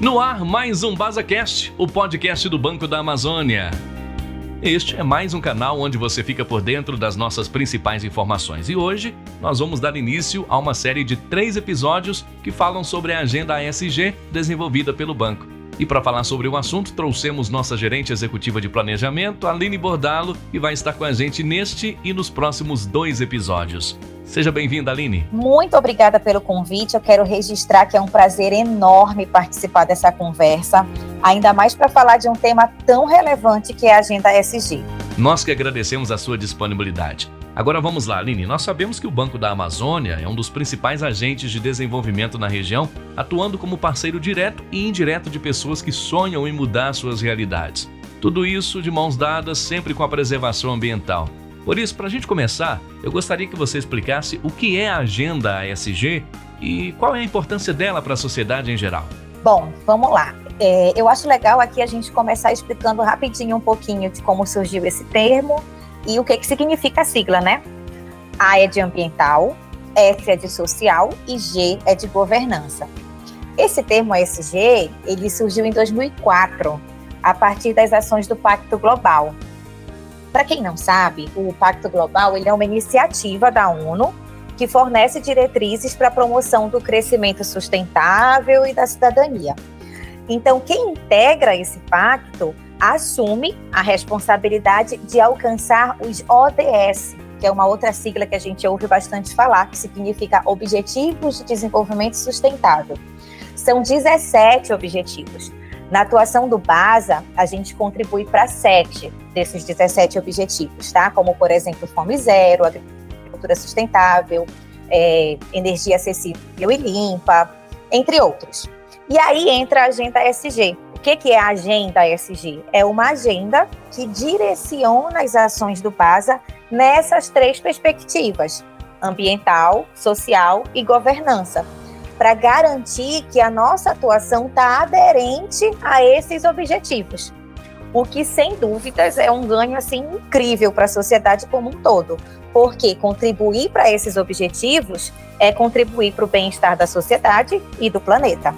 No ar, mais um BasaCast, o podcast do Banco da Amazônia. Este é mais um canal onde você fica por dentro das nossas principais informações. E hoje nós vamos dar início a uma série de três episódios que falam sobre a agenda ASG desenvolvida pelo banco. E para falar sobre o assunto, trouxemos nossa gerente executiva de planejamento, Aline Bordalo, que vai estar com a gente neste e nos próximos dois episódios. Seja bem-vinda, Aline. Muito obrigada pelo convite. Eu quero registrar que é um prazer enorme participar dessa conversa, ainda mais para falar de um tema tão relevante que é a Agenda SG. Nós que agradecemos a sua disponibilidade. Agora vamos lá, Aline. Nós sabemos que o Banco da Amazônia é um dos principais agentes de desenvolvimento na região, atuando como parceiro direto e indireto de pessoas que sonham em mudar suas realidades. Tudo isso de mãos dadas, sempre com a preservação ambiental. Por isso, para a gente começar, eu gostaria que você explicasse o que é a Agenda ASG e qual é a importância dela para a sociedade em geral. Bom, vamos lá. É, eu acho legal aqui a gente começar explicando rapidinho um pouquinho de como surgiu esse termo e o que, que significa a sigla, né? A é de ambiental, S é de social e G é de governança. Esse termo ASG, ele surgiu em 2004, a partir das ações do Pacto Global, para quem não sabe, o Pacto Global ele é uma iniciativa da ONU que fornece diretrizes para a promoção do crescimento sustentável e da cidadania. Então, quem integra esse pacto assume a responsabilidade de alcançar os ODS, que é uma outra sigla que a gente ouve bastante falar, que significa Objetivos de Desenvolvimento Sustentável. São 17 objetivos. Na atuação do BASA, a gente contribui para sete desses 17 objetivos, tá? Como, por exemplo, fome zero, agricultura sustentável, é, energia acessível e limpa, entre outros. E aí entra a agenda SG. O que, que é a agenda SG? É uma agenda que direciona as ações do BASA nessas três perspectivas: ambiental, social e governança para garantir que a nossa atuação está aderente a esses objetivos. O que, sem dúvidas, é um ganho assim incrível para a sociedade como um todo, porque contribuir para esses objetivos é contribuir para o bem-estar da sociedade e do planeta.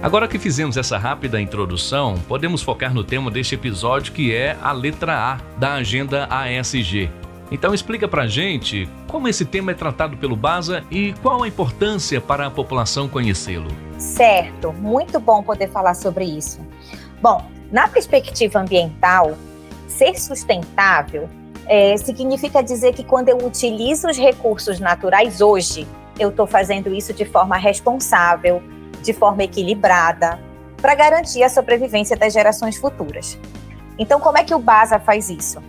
Agora que fizemos essa rápida introdução, podemos focar no tema deste episódio que é a letra A da Agenda ASG, então explica pra gente como esse tema é tratado pelo BASA e qual a importância para a população conhecê-lo. Certo, muito bom poder falar sobre isso. Bom, na perspectiva ambiental, ser sustentável é, significa dizer que quando eu utilizo os recursos naturais hoje, eu estou fazendo isso de forma responsável, de forma equilibrada, para garantir a sobrevivência das gerações futuras. Então, como é que o BASA faz isso?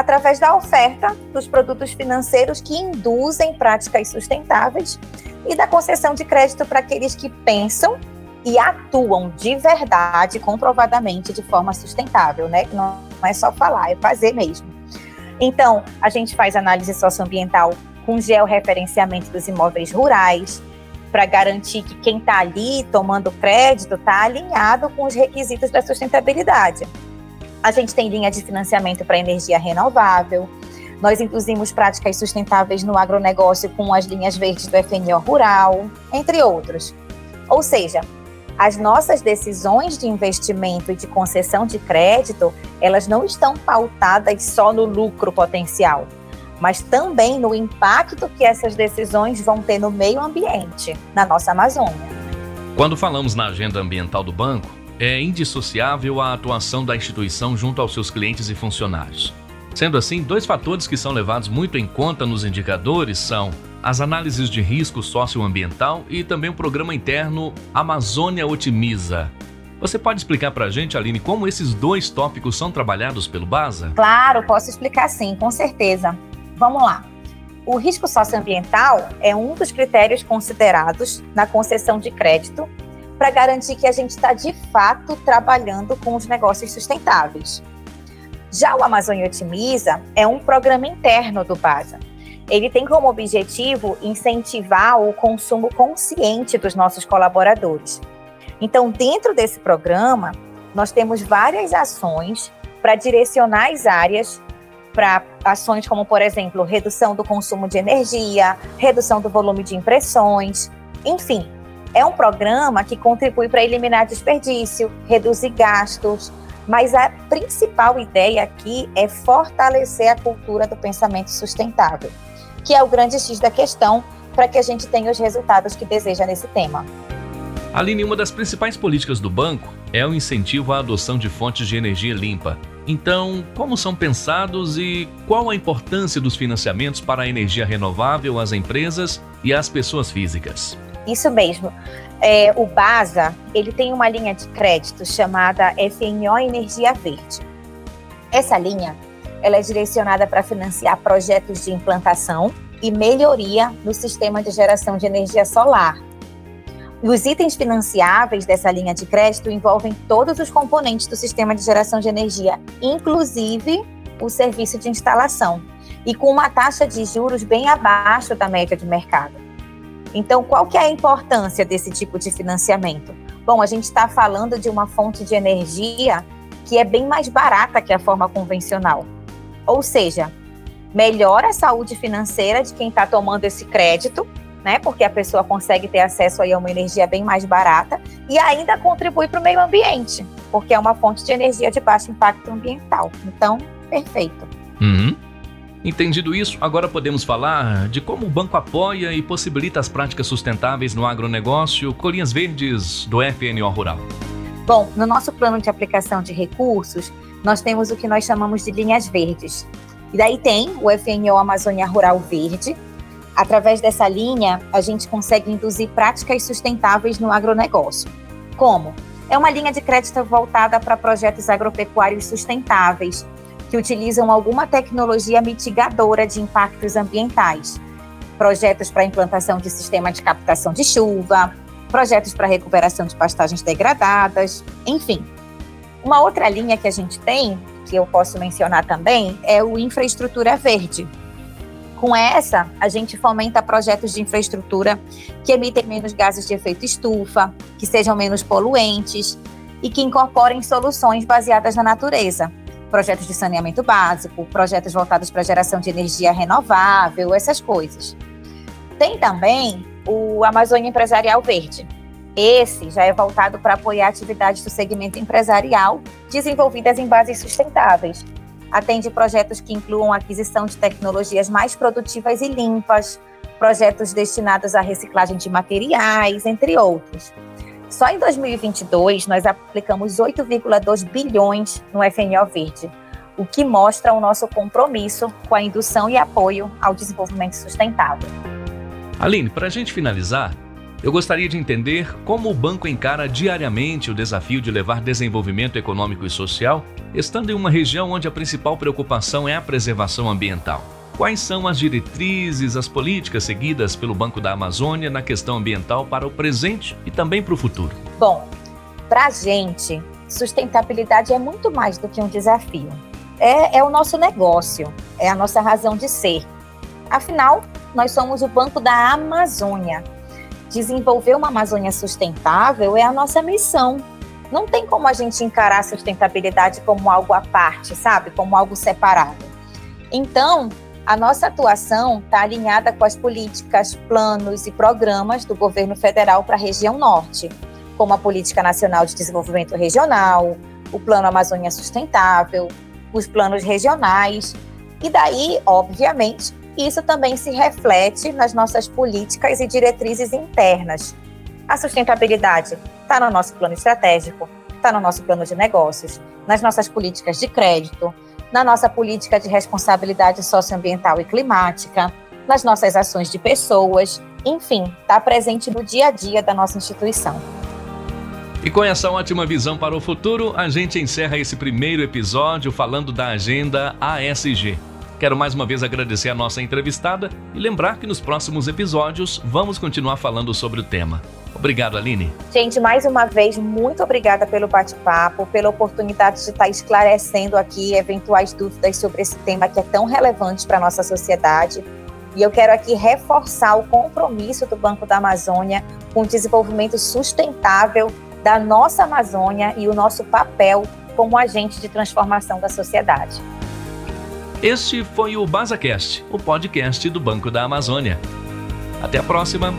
Através da oferta dos produtos financeiros que induzem práticas sustentáveis e da concessão de crédito para aqueles que pensam e atuam de verdade, comprovadamente, de forma sustentável, né? Não é só falar, é fazer mesmo. Então, a gente faz análise socioambiental com georreferenciamento dos imóveis rurais, para garantir que quem está ali tomando crédito está alinhado com os requisitos da sustentabilidade. A gente tem linha de financiamento para energia renovável. Nós induzimos práticas sustentáveis no agronegócio com as linhas verdes do FNO Rural, entre outros. Ou seja, as nossas decisões de investimento e de concessão de crédito, elas não estão pautadas só no lucro potencial, mas também no impacto que essas decisões vão ter no meio ambiente, na nossa Amazônia. Quando falamos na agenda ambiental do banco, é indissociável a atuação da instituição junto aos seus clientes e funcionários. Sendo assim, dois fatores que são levados muito em conta nos indicadores são as análises de risco socioambiental e também o programa interno Amazônia Otimiza. Você pode explicar para a gente, Aline, como esses dois tópicos são trabalhados pelo BASA? Claro, posso explicar sim, com certeza. Vamos lá. O risco socioambiental é um dos critérios considerados na concessão de crédito para garantir que a gente está de fato trabalhando com os negócios sustentáveis. Já o Amazônia Otimiza é um programa interno do BASA. Ele tem como objetivo incentivar o consumo consciente dos nossos colaboradores. Então, dentro desse programa, nós temos várias ações para direcionar as áreas para ações como, por exemplo, redução do consumo de energia, redução do volume de impressões, enfim, É um programa que contribui para eliminar desperdício, reduzir gastos, mas a principal ideia aqui é fortalecer a cultura do pensamento sustentável, que é o grande X da questão para que a gente tenha os resultados que deseja nesse tema. Aline, uma das principais políticas do banco é o incentivo à adoção de fontes de energia limpa. Então, como são pensados e qual a importância dos financiamentos para a energia renovável às empresas e às pessoas físicas? Isso mesmo. É, o BASA ele tem uma linha de crédito chamada FNO Energia Verde. Essa linha ela é direcionada para financiar projetos de implantação e melhoria no sistema de geração de energia solar e os itens financiáveis dessa linha de crédito envolvem todos os componentes do sistema de geração de energia, inclusive o serviço de instalação, e com uma taxa de juros bem abaixo da média de mercado. Então, qual que é a importância desse tipo de financiamento? Bom, a gente está falando de uma fonte de energia que é bem mais barata que a forma convencional. Ou seja, melhora a saúde financeira de quem está tomando esse crédito né? Porque a pessoa consegue ter acesso aí a uma energia bem mais barata e ainda contribui para o meio ambiente, porque é uma fonte de energia de baixo impacto ambiental. Então, perfeito. Uhum. Entendido isso, agora podemos falar de como o banco apoia e possibilita as práticas sustentáveis no agronegócio, colinhas verdes do FNO Rural. Bom, no nosso plano de aplicação de recursos, nós temos o que nós chamamos de linhas verdes. E daí tem o FNO Amazônia Rural Verde, Através dessa linha, a gente consegue induzir práticas sustentáveis no agronegócio. Como? É uma linha de crédito voltada para projetos agropecuários sustentáveis, que utilizam alguma tecnologia mitigadora de impactos ambientais. Projetos para implantação de sistema de captação de chuva, projetos para recuperação de pastagens degradadas, enfim. Uma outra linha que a gente tem, que eu posso mencionar também, é o infraestrutura verde, com essa, a gente fomenta projetos de infraestrutura que emitem menos gases de efeito estufa, que sejam menos poluentes e que incorporem soluções baseadas na natureza. Projetos de saneamento básico, projetos voltados para geração de energia renovável, essas coisas. Tem também o Amazônia Empresarial Verde. Esse já é voltado para apoiar atividades do segmento empresarial desenvolvidas em bases sustentáveis, atende projetos que incluam aquisição de tecnologias mais produtivas e limpas, projetos destinados à reciclagem de materiais, entre outros. Só em 2022, nós aplicamos 8,2 bilhões no FNO Verde, o que mostra o nosso compromisso com a indução e apoio ao desenvolvimento sustentável. Aline, para a gente finalizar, eu gostaria de entender como o banco encara diariamente o desafio de levar desenvolvimento econômico e social, estando em uma região onde a principal preocupação é a preservação ambiental. Quais são as diretrizes, as políticas seguidas pelo Banco da Amazônia na questão ambiental para o presente e também para o futuro? Bom, para a gente, sustentabilidade é muito mais do que um desafio. É, é o nosso negócio, é a nossa razão de ser. Afinal, nós somos o Banco da Amazônia desenvolver uma Amazônia sustentável é a nossa missão. Não tem como a gente encarar a sustentabilidade como algo à parte, sabe? Como algo separado. Então, a nossa atuação está alinhada com as políticas, planos e programas do governo federal para a região norte, como a Política Nacional de Desenvolvimento Regional, o Plano Amazônia Sustentável, os planos regionais. E daí, obviamente, isso também se reflete nas nossas políticas e diretrizes internas. A sustentabilidade está no nosso plano estratégico, está no nosso plano de negócios, nas nossas políticas de crédito, na nossa política de responsabilidade socioambiental e climática, nas nossas ações de pessoas, enfim, está presente no dia a dia da nossa instituição. E com essa ótima visão para o futuro, a gente encerra esse primeiro episódio falando da agenda ASG. Quero mais uma vez agradecer a nossa entrevistada e lembrar que nos próximos episódios vamos continuar falando sobre o tema. Obrigado, Aline. Gente, mais uma vez, muito obrigada pelo bate-papo, pela oportunidade de estar esclarecendo aqui eventuais dúvidas sobre esse tema que é tão relevante para a nossa sociedade. E eu quero aqui reforçar o compromisso do Banco da Amazônia com o desenvolvimento sustentável da nossa Amazônia e o nosso papel como agente de transformação da sociedade. Este foi o BasaCast, o podcast do Banco da Amazônia. Até a próxima!